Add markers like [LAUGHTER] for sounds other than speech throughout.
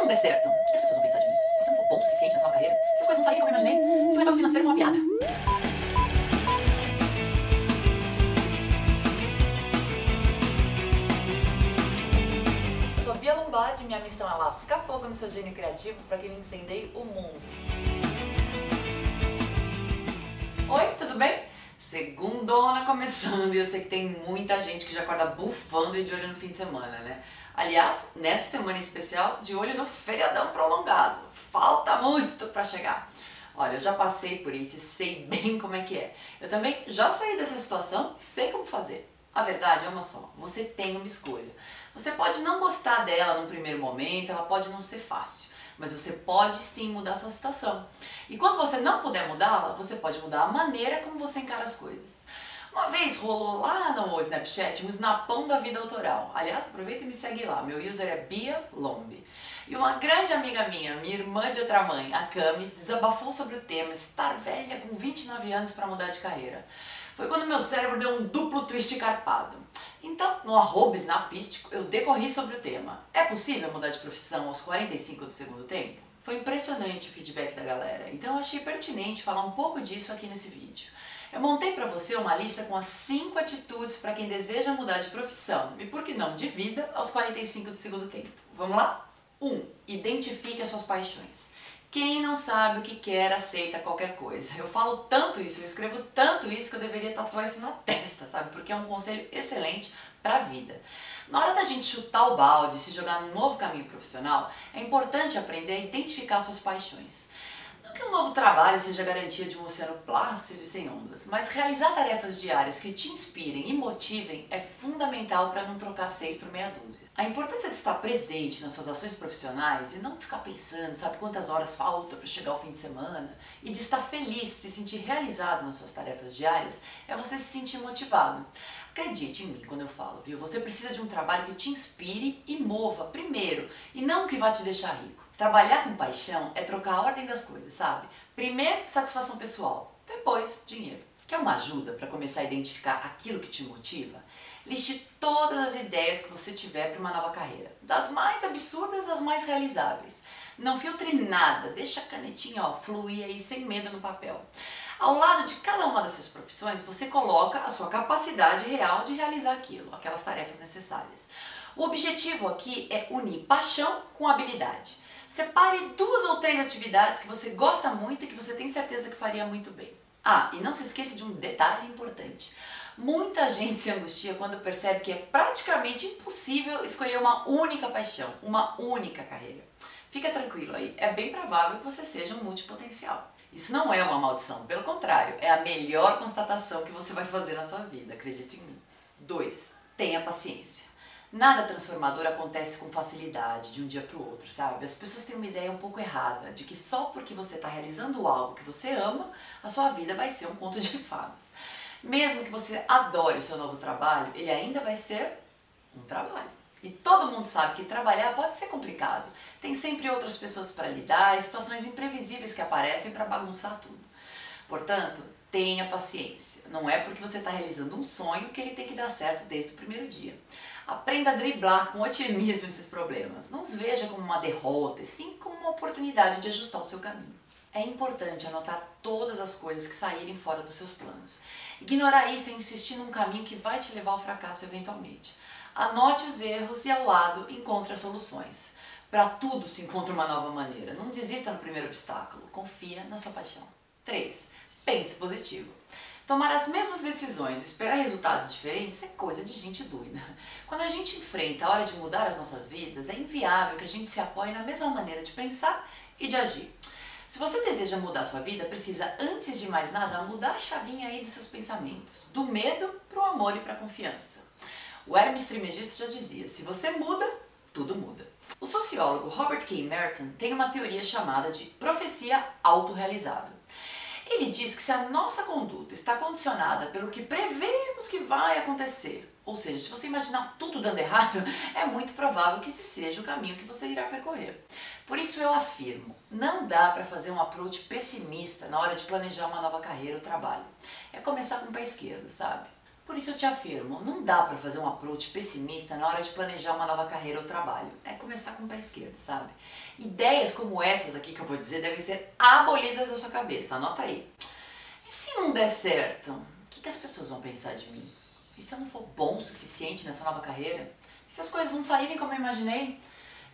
não der certo, o que as pessoas vão pensar de mim? Se eu não for bom o suficiente nessa nova carreira, se as coisas não saírem como eu imaginei, se o retorno financeiro for uma piada. Sou a Bia Lombardi e minha missão é lascar fogo no seu gênio criativo para que ele incendeie o mundo. Oi, tudo bem? Segundona começando e eu sei que tem muita gente que já acorda bufando e de olho no fim de semana, né? Aliás, nessa semana especial, de olho no feriadão prolongado. Falta muito para chegar. Olha, eu já passei por isso e sei [LAUGHS] bem como é que é. Eu também já saí dessa situação sei como fazer. A verdade é uma só, você tem uma escolha. Você pode não gostar dela no primeiro momento, ela pode não ser fácil, mas você pode sim mudar sua situação. E quando você não puder mudá-la, você pode mudar a maneira como você encara as coisas. Uma vez rolou lá no Snapchat um snapão da vida autoral. Aliás, aproveita e me segue lá. Meu user é Bia Lombe. E uma grande amiga minha, minha irmã de outra mãe, a Camis, desabafou sobre o tema estar velha com 29 anos para mudar de carreira. Foi quando meu cérebro deu um duplo twist carpado. Então, no arroba snapístico, eu decorri sobre o tema. É possível mudar de profissão aos 45 do segundo tempo? Foi impressionante o feedback da galera, então eu achei pertinente falar um pouco disso aqui nesse vídeo. Eu montei para você uma lista com as 5 atitudes para quem deseja mudar de profissão e, por que não, de vida aos 45 do segundo tempo. Vamos lá? 1. Um, identifique as suas paixões. Quem não sabe o que quer aceita qualquer coisa. Eu falo tanto isso, eu escrevo tanto isso que eu deveria tatuar isso na testa, sabe? Porque é um conselho excelente para a vida. Na hora da gente chutar o balde, se jogar num novo caminho profissional, é importante aprender a identificar suas paixões. Não que um novo trabalho seja garantia de um oceano plácido e sem ondas, mas realizar tarefas diárias que te inspirem e motivem é fundamental para não trocar seis por meia dúzia. A importância de estar presente nas suas ações profissionais e não ficar pensando, sabe, quantas horas falta para chegar ao fim de semana, e de estar feliz, se sentir realizado nas suas tarefas diárias, é você se sentir motivado. Acredite em mim quando eu falo, viu? Você precisa de um trabalho que te inspire e mova primeiro, e não que vá te deixar rico. Trabalhar com paixão é trocar a ordem das coisas, sabe? Primeiro, satisfação pessoal, depois, dinheiro. Quer uma ajuda para começar a identificar aquilo que te motiva? Liste todas as ideias que você tiver para uma nova carreira, das mais absurdas às mais realizáveis. Não filtre nada, deixa a canetinha ó, fluir aí sem medo no papel. Ao lado de cada uma dessas profissões, você coloca a sua capacidade real de realizar aquilo, aquelas tarefas necessárias. O objetivo aqui é unir paixão com habilidade. Separe duas ou três atividades que você gosta muito e que você tem certeza que faria muito bem. Ah, e não se esqueça de um detalhe importante. Muita gente se angustia quando percebe que é praticamente impossível escolher uma única paixão, uma única carreira. Fica tranquilo aí, é bem provável que você seja um multipotencial. Isso não é uma maldição, pelo contrário, é a melhor constatação que você vai fazer na sua vida, acredite em mim. 2. Tenha paciência. Nada transformador acontece com facilidade de um dia para o outro, sabe? As pessoas têm uma ideia um pouco errada de que só porque você está realizando algo que você ama, a sua vida vai ser um conto de fadas. Mesmo que você adore o seu novo trabalho, ele ainda vai ser um trabalho. E todo mundo sabe que trabalhar pode ser complicado. Tem sempre outras pessoas para lidar situações imprevisíveis que aparecem para bagunçar tudo. Portanto, tenha paciência. Não é porque você está realizando um sonho que ele tem que dar certo desde o primeiro dia. Aprenda a driblar com otimismo esses problemas. Não os veja como uma derrota, e sim como uma oportunidade de ajustar o seu caminho. É importante anotar todas as coisas que saírem fora dos seus planos. Ignorar isso e insistir num caminho que vai te levar ao fracasso eventualmente. Anote os erros e ao lado encontre as soluções. Para tudo se encontra uma nova maneira. Não desista no primeiro obstáculo. Confia na sua paixão. 3. Pense positivo. Tomar as mesmas decisões e esperar resultados diferentes é coisa de gente doida. Quando a gente enfrenta a hora de mudar as nossas vidas, é inviável que a gente se apoie na mesma maneira de pensar e de agir. Se você deseja mudar sua vida, precisa, antes de mais nada, mudar a chavinha aí dos seus pensamentos, do medo para o amor e para a confiança. O Hermes Trismegisto já dizia, se você muda, tudo muda. O sociólogo Robert K. Merton tem uma teoria chamada de profecia autorrealizável. Ele diz que se a nossa conduta está condicionada pelo que prevemos que vai acontecer, ou seja, se você imaginar tudo dando errado, [LAUGHS] é muito provável que esse seja o caminho que você irá percorrer. Por isso eu afirmo, não dá para fazer um approach pessimista na hora de planejar uma nova carreira ou trabalho. É começar com o pé esquerdo, sabe? Por isso eu te afirmo, não dá para fazer um approach pessimista na hora de planejar uma nova carreira ou trabalho. É começar com o pé esquerdo, sabe? Ideias como essas aqui que eu vou dizer devem ser abolidas da sua cabeça. Anota aí. E se não der certo, o que, que as pessoas vão pensar de mim? E se eu não for bom o suficiente nessa nova carreira? E se as coisas não saírem como eu imaginei?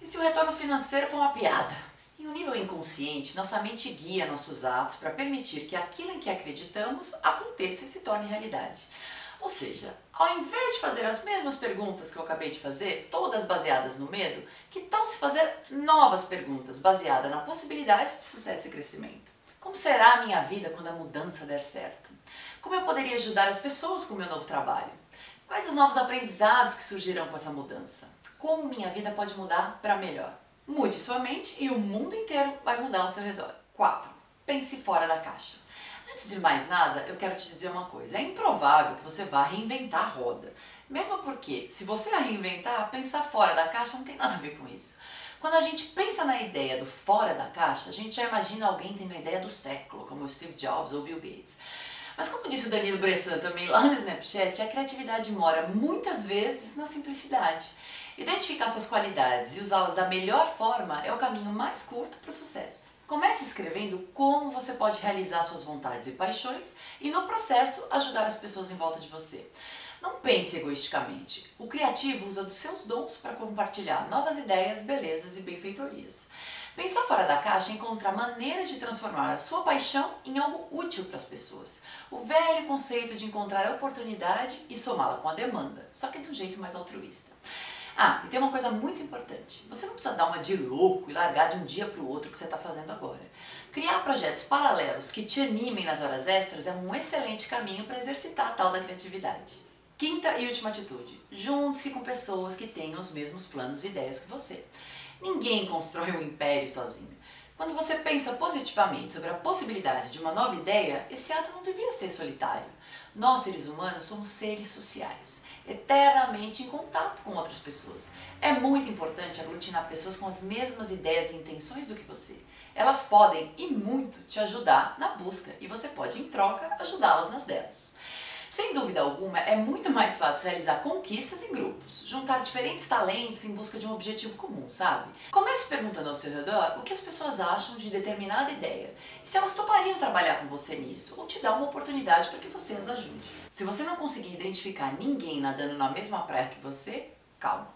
E se o retorno financeiro for uma piada? Em um nível inconsciente, nossa mente guia nossos atos para permitir que aquilo em que acreditamos aconteça e se torne realidade. Ou seja, ao invés de fazer as mesmas perguntas que eu acabei de fazer, todas baseadas no medo, que tal se fazer novas perguntas baseadas na possibilidade de sucesso e crescimento? Como será a minha vida quando a mudança der certo? Como eu poderia ajudar as pessoas com o meu novo trabalho? Quais os novos aprendizados que surgirão com essa mudança? Como minha vida pode mudar para melhor? Mude sua mente e o mundo inteiro vai mudar ao seu redor. 4. Pense fora da caixa. Antes de mais nada, eu quero te dizer uma coisa. É improvável que você vá reinventar a roda. Mesmo porque, se você a reinventar, pensar fora da caixa não tem nada a ver com isso. Quando a gente pensa na ideia do fora da caixa, a gente já imagina alguém tendo a ideia do século, como o Steve Jobs ou Bill Gates. Mas como disse o Danilo Bressan também lá no Snapchat, a criatividade mora muitas vezes na simplicidade. Identificar suas qualidades e usá-las da melhor forma é o caminho mais curto para o sucesso. Comece escrevendo como você pode realizar suas vontades e paixões e, no processo, ajudar as pessoas em volta de você. Não pense egoisticamente. O criativo usa dos seus dons para compartilhar novas ideias, belezas e benfeitorias. Pensar fora da caixa é encontrar maneiras de transformar a sua paixão em algo útil para as pessoas. O velho conceito de encontrar a oportunidade e somá-la com a demanda, só que de um jeito mais altruísta. Ah, e tem uma coisa muito importante. Você precisa dar uma de louco e largar de um dia para o outro o que você está fazendo agora. Criar projetos paralelos que te animem nas horas extras é um excelente caminho para exercitar a tal da criatividade. Quinta e última atitude. Junte-se com pessoas que tenham os mesmos planos e ideias que você. Ninguém constrói um império sozinho. Quando você pensa positivamente sobre a possibilidade de uma nova ideia, esse ato não devia ser solitário. Nós, seres humanos, somos seres sociais, eternamente em contato com outras pessoas. É muito importante aglutinar pessoas com as mesmas ideias e intenções do que você. Elas podem e muito te ajudar na busca e você pode, em troca, ajudá-las nas delas. Sem dúvida alguma, é muito mais fácil realizar conquistas em grupos, juntar diferentes talentos em busca de um objetivo comum, sabe? Comece perguntando ao seu redor o que as pessoas acham de determinada ideia e se elas topariam trabalhar com você nisso ou te dar uma oportunidade para que você as ajude. Se você não conseguir identificar ninguém nadando na mesma praia que você, calma.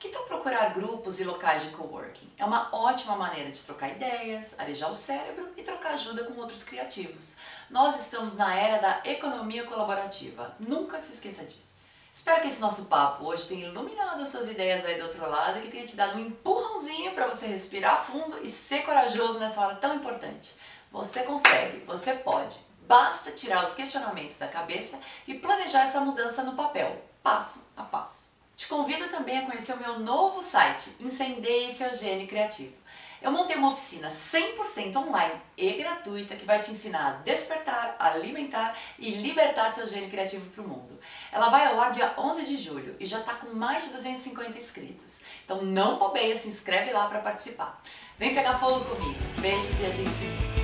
Que tal procurar grupos e locais de coworking? É uma ótima maneira de trocar ideias, arejar o cérebro e trocar ajuda com outros criativos. Nós estamos na era da economia colaborativa. Nunca se esqueça disso. Espero que esse nosso papo hoje tenha iluminado as suas ideias aí do outro lado e que tenha te dado um empurrãozinho para você respirar fundo e ser corajoso nessa hora tão importante. Você consegue, você pode. Basta tirar os questionamentos da cabeça e planejar essa mudança no papel, passo a passo. Te convido também a conhecer o meu novo site, Incendeie seu Gênio Criativo. Eu montei uma oficina 100% online e gratuita que vai te ensinar a despertar, alimentar e libertar seu gênio criativo para o mundo. Ela vai ao ar dia 11 de julho e já está com mais de 250 inscritos. Então não bobeia, se inscreve lá para participar. Vem pegar fogo comigo. Beijos e a gente se vê.